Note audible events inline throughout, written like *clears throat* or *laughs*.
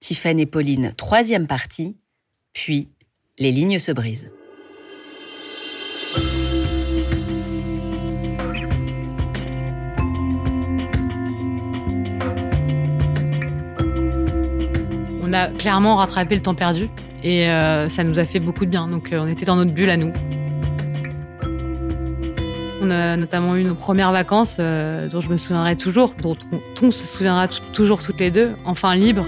Tiffaine et Pauline, troisième partie, puis les lignes se brisent. On a clairement rattrapé le temps perdu et euh, ça nous a fait beaucoup de bien. Donc euh, on était dans notre bulle à nous. On a notamment eu nos premières vacances euh, dont je me souviendrai toujours, dont on, se souviendra toujours toutes les deux, enfin libre.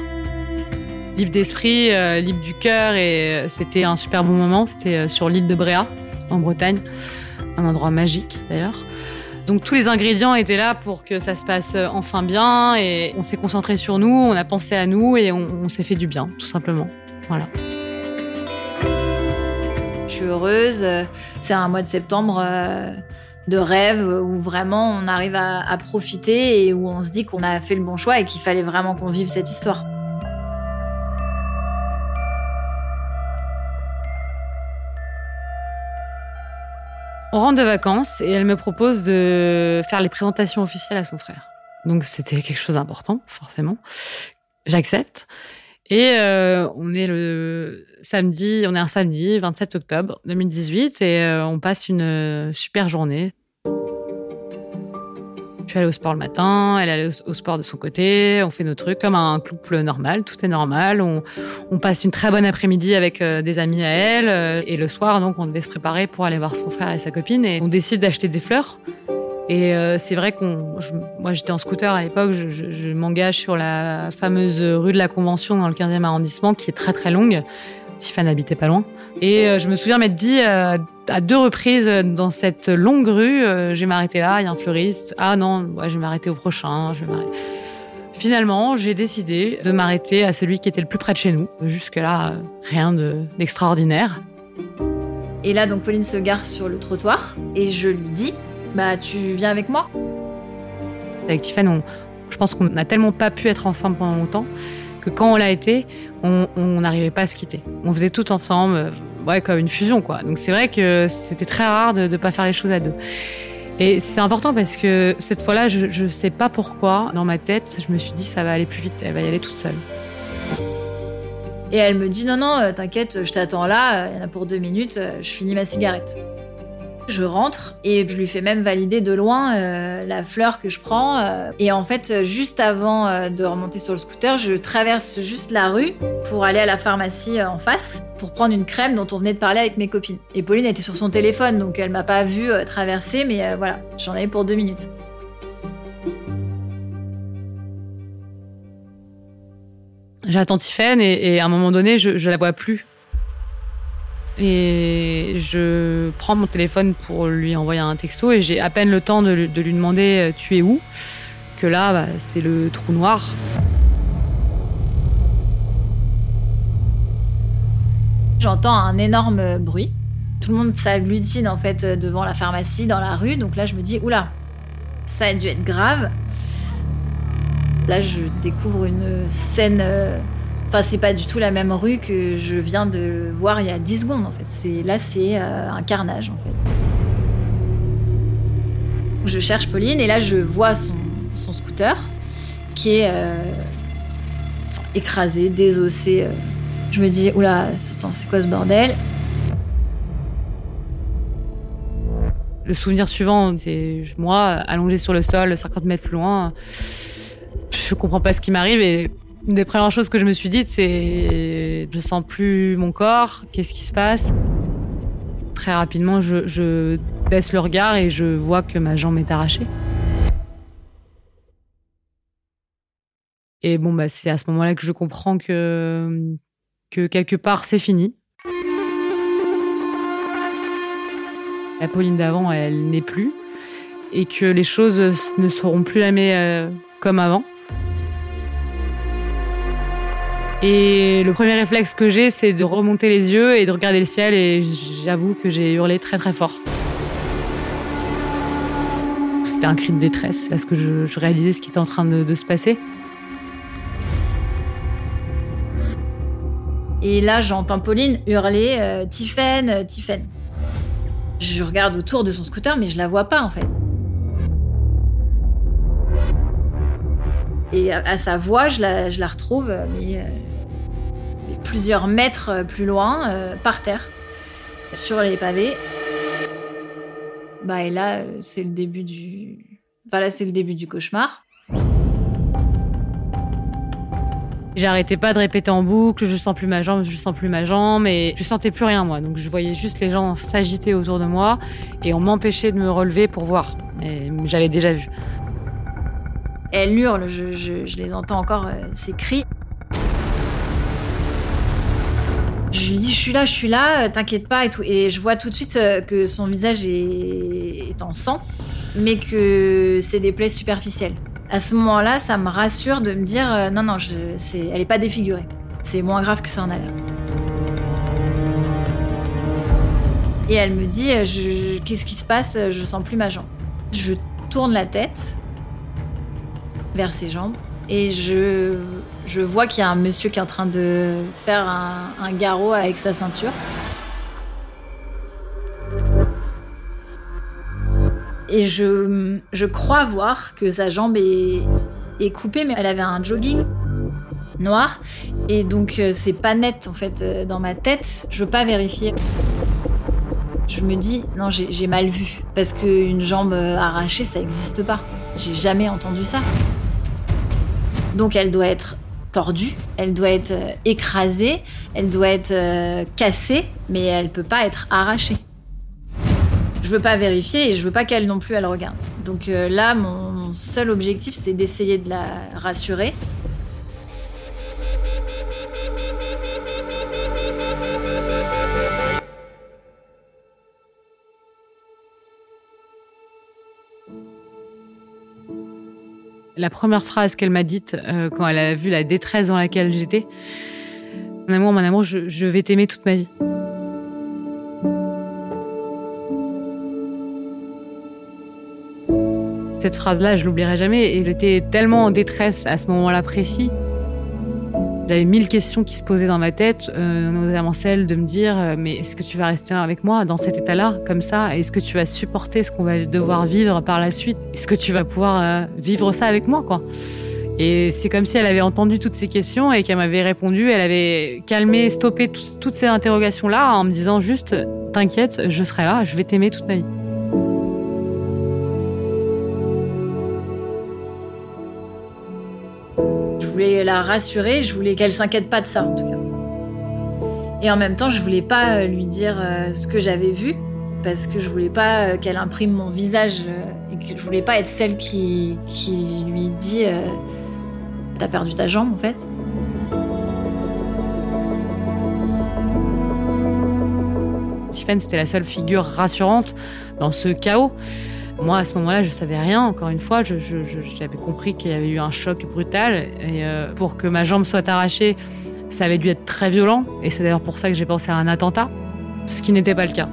Libre d'esprit, libre du cœur et c'était un super bon moment. C'était sur l'île de Bréa, en Bretagne, un endroit magique d'ailleurs. Donc tous les ingrédients étaient là pour que ça se passe enfin bien et on s'est concentré sur nous, on a pensé à nous et on, s'est fait du bien, tout simplement. Voilà heureuse. C'est un mois de septembre euh, de rêve où vraiment on arrive à, profiter et où on se dit qu'on a fait le bon choix et qu'il fallait vraiment qu'on vive cette histoire. On rentre de vacances et elle me propose de faire les présentations officielles à son frère. Donc c'était quelque chose d'important, forcément. J'accepte. Et euh, on est le samedi, on est un samedi 27 octobre 2018 et euh, on passe une euh, super journée. Suis allée au sport le matin, elle allée au, sport de son côté, on fait nos trucs comme un couple normal, tout est normal. On, passe une très bonne après-midi avec des amis à elle et le soir donc on devait se préparer pour aller voir son frère et sa copine et on décide d'acheter des fleurs et euh, c'est vrai qu'on, moi j'étais en scooter à l'époque, je, je, m'engage sur la fameuse rue de la Convention dans le 15e arrondissement qui est très très longue. Tiffany habitait pas loin. Et euh, je me souviens m'être dit euh, à deux reprises dans cette longue rue, je vais m'arrêter là, il y a un fleuriste. Ah non, ouais, je vais m'arrêter au prochain. Je vais Finalement, j'ai décidé de m'arrêter à celui qui était le plus près de chez nous. Jusque-là, rien d'extraordinaire. et là, donc Pauline se gare sur le trottoir et je lui dis bah tu viens avec moi? Avec Tiffany, je pense qu'on n'a tellement pas pu être ensemble pendant longtemps que quand on l'a été, on n'arrivait pas à se quitter. On faisait tout ensemble, euh, ouais, comme une fusion, quoi. Donc c'est vrai que c'était très rare de ne pas faire les choses à deux. Et c'est important parce que cette fois-là, je ne sais pas pourquoi, dans ma tête, je me suis dit ça va aller plus vite, elle va y aller toute seule. Et elle me dit non, non, euh, t'inquiète, je t'attends là, il y en a pour deux minutes, euh, je finis ma cigarette. Je rentre et je lui fais même valider de loin euh, la fleur que je prends. Euh. et en fait, juste avant euh, de remonter sur le scooter, je traverse juste la rue pour aller à la pharmacie en face pour prendre une crème dont on venait de parler avec mes copines. Et Pauline était sur son téléphone, donc elle m'a pas vu traverser, mais voilà, j'en avais pour deux minutes. J'attends Tiffany et, et, à un moment donné, je, je la vois plus. Et je prends mon téléphone pour lui envoyer un texto et j'ai à peine le temps de, lui demander euh, tu es où? Que là bah, c'est le trou noir. J'entends un énorme bruit. Tout le monde s'agglutine en fait devant la pharmacie dans la rue. Donc là je me dis oula, ça a dû être grave. Là je découvre une scène euh, Enfin, c'est pas du tout la même rue que je viens de voir il y a 10 secondes, en fait. C'est, là, c'est euh, un carnage, en fait. Je cherche Pauline et là, je vois son, scooter qui est euh, écrasé, désossé. Euh. Je me dis, oula, c'est quoi ce bordel? Le souvenir suivant, c'est moi allongé sur le sol, 50 mètres plus loin. Je comprends pas ce qui m'arrive et une des premières choses que je me suis dites, c'est je sens plus mon corps, qu'est-ce qui se passe Très rapidement, je, baisse le regard et je vois que ma jambe est arrachée. Et bon, bah, c'est à ce moment-là que je comprends que, que quelque part, c'est fini. La Pauline d'avant, elle n'est plus. Et que les choses ne seront plus jamais euh, comme avant. Et le premier réflexe que j'ai, c'est de remonter les yeux et de regarder le ciel. Et j'avoue que j'ai hurlé très très fort. C'était un cri de détresse parce que je, réalisais ce qui était en train de, se passer. Et là, j'entends Pauline hurler euh, Tiffaine, euh, Je regarde autour de son scooter, mais je la vois pas en fait. Et à, sa voix, je la, retrouve, mais euh, plusieurs mètres plus loin, par terre, sur les pavés. Bah et là, c'est le début du. Enfin là, c'est le début du cauchemar. J'arrêtais pas de répéter en boucle, je sens plus ma jambe, je sens plus ma jambe, et je sentais plus rien moi. Donc je voyais juste les gens s'agiter autour de moi et on m'empêchait de me relever pour voir. Et j'avais déjà vu. Elle hurle, je, les entends encore, euh, ces cris. Je lui dis, je suis là, je suis là, euh, t'inquiète pas et tout. Et je vois tout de suite euh, que son visage est en sang, mais que c'est des plaies superficielles à ce moment-là, ça me rassure de me dire euh, non, non, je, elle n'est pas défigurée. C'est moins grave que ça en a l'air. Et elle me dit qu'est-ce qui se passe? Je sens plus ma jambe. Je tourne la tête vers ses jambes et je, je vois qu'il y a un monsieur qui est en train de faire un garrot avec sa ceinture. Et je, je crois voir que sa jambe est, est coupée, mais elle avait un jogging noir. Et donc, euh, c'est pas net, en fait, euh, dans ma tête. Je veux pas vérifier. Je me dis, non, j'ai mal vu. Parce qu'une jambe euh, arrachée, ça n'existe pas. J'ai jamais entendu ça. Donc, elle doit être tordue, elle doit être écrasée, elle doit être cassée, mais elle peut pas être arrachée je veux pas vérifier et je veux pas qu'elle non plus elle regarde. Donc euh, là, mon, seul objectif, c'est d'essayer de la rassurer. La première phrase qu'elle m'a dite euh, quand elle a vu la détresse dans laquelle j'étais, mon amour, mon amour, je vais t'aimer toute ma vie. Cette phrase-là, je l'oublierai jamais. Et j'étais tellement en détresse à ce moment-là précis. J'avais mille questions qui se posaient dans ma tête, euh, notamment celle de me dire euh, mais est-ce que tu vas rester avec moi dans cet état-là, comme ça? Est-ce que tu vas supporter ce qu'on va devoir vivre par la suite? Est-ce que tu vas pouvoir euh, vivre ça avec moi, quoi? Et c'est comme si elle avait entendu toutes ces questions et qu'elle m'avait répondu. Elle avait calmé, stoppé toutes ces interrogations-là en me disant juste t'inquiète, je serai là, je vais t'aimer toute ma vie. Voulais la rassurer, je voulais qu'elle s'inquiète pas de ça en tout cas. Et en même temps, je voulais pas euh, lui dire euh, ce que j'avais vu parce que je voulais pas euh, qu'elle imprime mon visage et que je voulais pas être celle qui, qui lui dit T'as perdu ta jambe en fait. Tiffany, c'était la seule figure rassurante dans ce chaos. Moi, à ce moment-là, je savais rien. Encore une fois, j'avais compris qu'il y avait eu un choc brutal. Et euh, pour que ma jambe soit arrachée, ça avait dû être très violent. Et c'est d'ailleurs pour ça que j'ai pensé à un attentat, ce qui n'était pas le cas.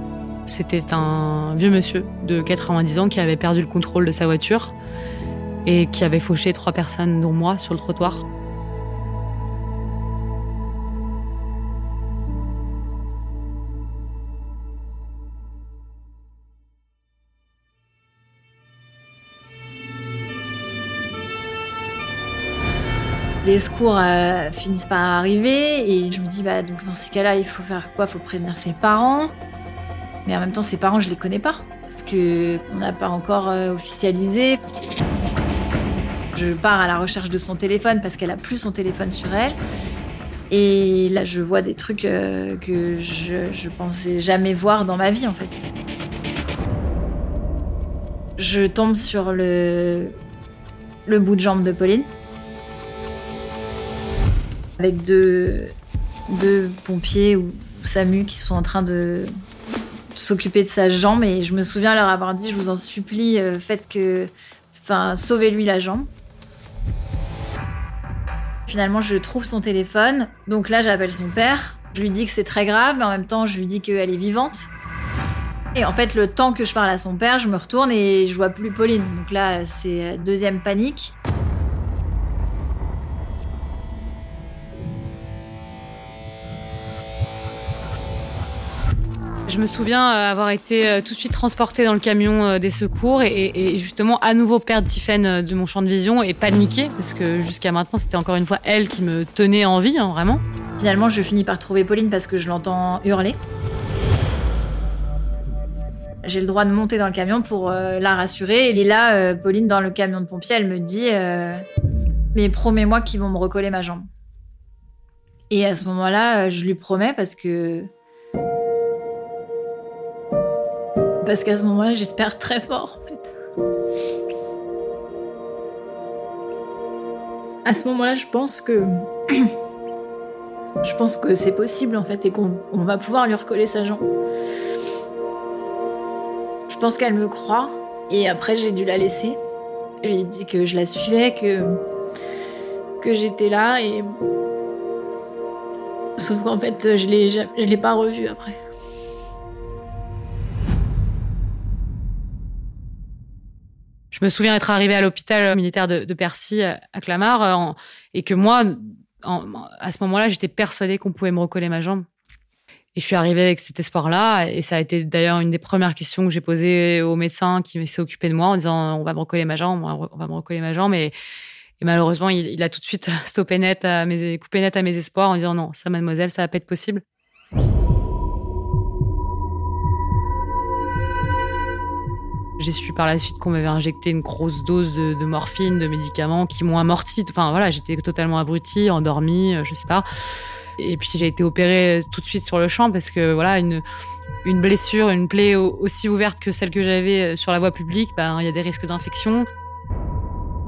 C'était un vieux monsieur de 90 ans qui avait perdu le contrôle de sa voiture et qui avait fauché trois personnes, dont moi, sur le trottoir. Les secours euh, finissent par arriver et je me dis bah donc dans ces cas-là il faut faire quoi? Il faut prévenir ses parents. Mais en même temps ses parents je les connais pas parce que on n'a pas encore euh, officialisé. Je pars à la recherche de son téléphone parce qu'elle a plus son téléphone sur elle. Et là je vois des trucs euh, que je, je pensais jamais voir dans ma vie en fait. Je tombe sur le, le bout de jambe de Pauline avec deux, pompiers ou, SAMU qui sont en train de s'occuper de sa jambe et je me souviens leur avoir dit je vous en supplie euh, faites que enfin sauvez-lui la jambe. Finalement, je trouve son téléphone. Donc là, j'appelle son père. Je lui dis que c'est très grave, mais en même temps, je lui dis qu'elle est vivante. Et en fait, le temps que je parle à son père, je me retourne et je vois plus Pauline. Donc là, c'est deuxième panique. Je me souviens euh, avoir été euh, tout de suite transportée dans le camion euh, des secours et, justement à nouveau perdre Tiffen de mon champ de vision et paniquer parce que jusqu'à maintenant c'était encore une fois elle qui me tenait en vie, hein, vraiment. Finalement, je finis par trouver Pauline parce que je l'entends hurler. J'ai le droit de monter dans le camion pour la rassurer. Et là, euh, Pauline, dans le camion de pompier, elle me dit Mais promets-moi qu'ils vont me recoller ma jambe. Et à ce moment-là, je lui promets parce que. Parce qu'à ce moment-là, j'espère très fort, en fait. À ce moment-là, je pense que. *clears throat* c'est possible, en fait, et qu'on va pouvoir lui recoller sa jambe. Je pense qu'elle me croit. Et après, j'ai dû la laisser. Je lui ai dit que je la suivais, que, que j'étais là. Et... Sauf qu'en fait, je ne l'ai pas revue après. Je me souviens être arrivée à l'hôpital militaire de, Percy à Clamart et que moi, à ce moment-là, j'étais persuadée qu'on pouvait me recoller ma jambe. Et je suis arrivée avec cet espoir-là. Et ça a été d'ailleurs une des premières questions que j'ai posées au médecin qui s'est occupé de moi en disant on va me recoller ma jambe, on va me recoller ma jambe. Et, malheureusement, il, a tout de suite *laughs* stoppé net coupé net à mes espoirs en disant non, ça, mademoiselle, ça va pas être possible. J'ai su par la suite qu'on m'avait injecté une grosse dose de, morphine, de médicaments qui m'ont amorti. Enfin voilà, j'étais totalement abrutie, endormie, je sais pas. Et puis j'ai été opérée tout de suite sur le champ parce que voilà une blessure, une plaie aussi ouverte que celle que j'avais euh, sur la voie publique, ben il y a des risques d'infection.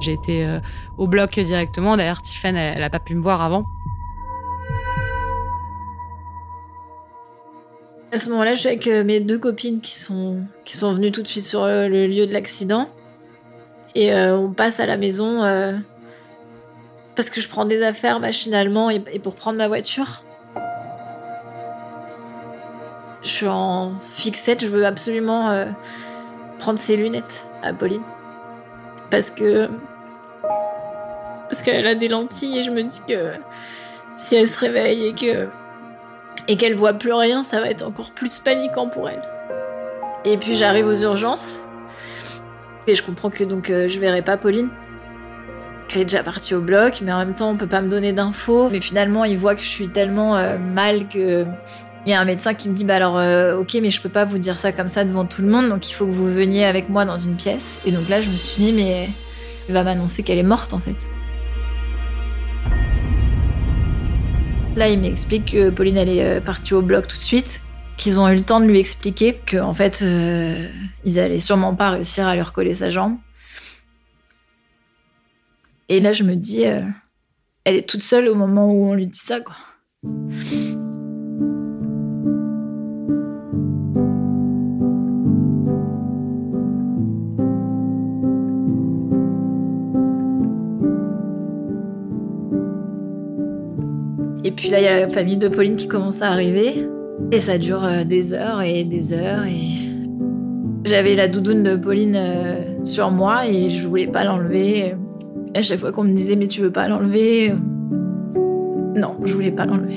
J'ai été euh, au bloc directement. D'ailleurs, Tiffany, elle, n'a pas pu me voir avant. À ce moment-là, je suis avec euh, mes deux copines qui sont, qui sont venues tout de suite sur le lieu de l'accident. Et on passe à la maison parce que je prends des affaires machinalement et, pour prendre ma voiture. Je suis en fixette, je veux absolument euh, prendre ses lunettes à Pauline. Parce que. Parce qu'elle a des lentilles et je me dis que si elle se réveille et que. Et qu'elle voit plus rien, ça va être encore plus paniquant pour elle. Et puis j'arrive aux urgences. Et je comprends que donc euh, je verrai pas Pauline. Elle est déjà partie au bloc, mais en même temps, on peut pas me donner d'infos. Mais finalement, il voit que je suis tellement euh, mal que. Il y a un médecin qui me dit bah alors euh, ok mais je peux pas vous dire ça comme ça devant tout le monde donc il faut que vous veniez avec moi dans une pièce et donc là je me suis dit mais il va m'annoncer qu'elle est morte en fait. Là il m'explique que Pauline elle est euh, partie au bloc tout de suite, qu'ils ont eu le temps de lui expliquer que en fait ils allaient sûrement pas réussir à lui recoller sa jambe et là, je me dis, euh, elle est toute seule au moment où on lui dit ça, quoi. Là, il y a la famille de Pauline qui commence à arriver. Et ça dure euh, des heures et des heures. Et j'avais la doudoune de Pauline euh, sur moi et je voulais pas l'enlever à chaque fois qu'on me disait mais tu veux pas l'enlever Non, je voulais pas l'enlever.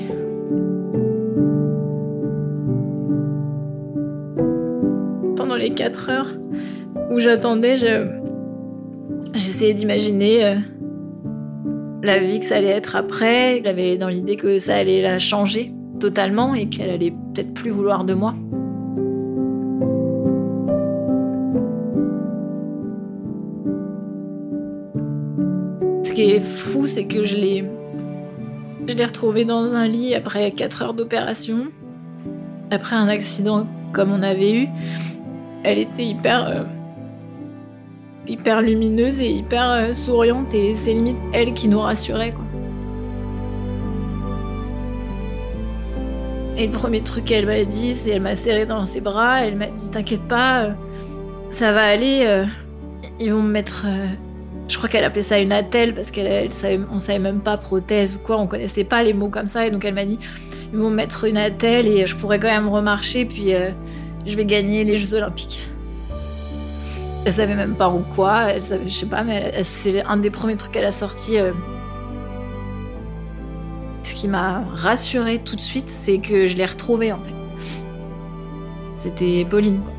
Pendant les 4 heures où j'attendais, j'essayais d'imaginer euh, la vie que ça allait être après. J'avais dans l'idée que ça allait la changer totalement et qu'elle allait peut-être plus vouloir de moi. ce qui est fou, c'est que je l'ai, je l'ai retrouvée dans un lit après 4 heures d'opération, après un accident comme on avait eu. Elle était hyper, euh, hyper lumineuse et hyper euh, souriante et c'est limite elle qui nous rassurait quoi. Et le premier truc qu'elle m'a dit, c'est elle m'a serré dans ses bras, elle m'a dit t'inquiète pas, euh, ça va aller, ils vont me mettre je crois qu'elle appelait ça une attelle parce qu'on savait, on savait même pas prothèse ou quoi, on connaissait pas les mots comme ça. Et donc elle m'a dit ils vont mettre une attelle et je pourrais quand même remarcher, puis euh, je vais gagner les Jeux Olympiques. Elle savait même pas ou quoi, elle savait, je sais pas, mais c'est un des premiers trucs qu'elle a sorti. Euh. Ce qui m'a rassurée tout de suite, c'est que je l'ai retrouvée en fait. C'était Pauline quoi.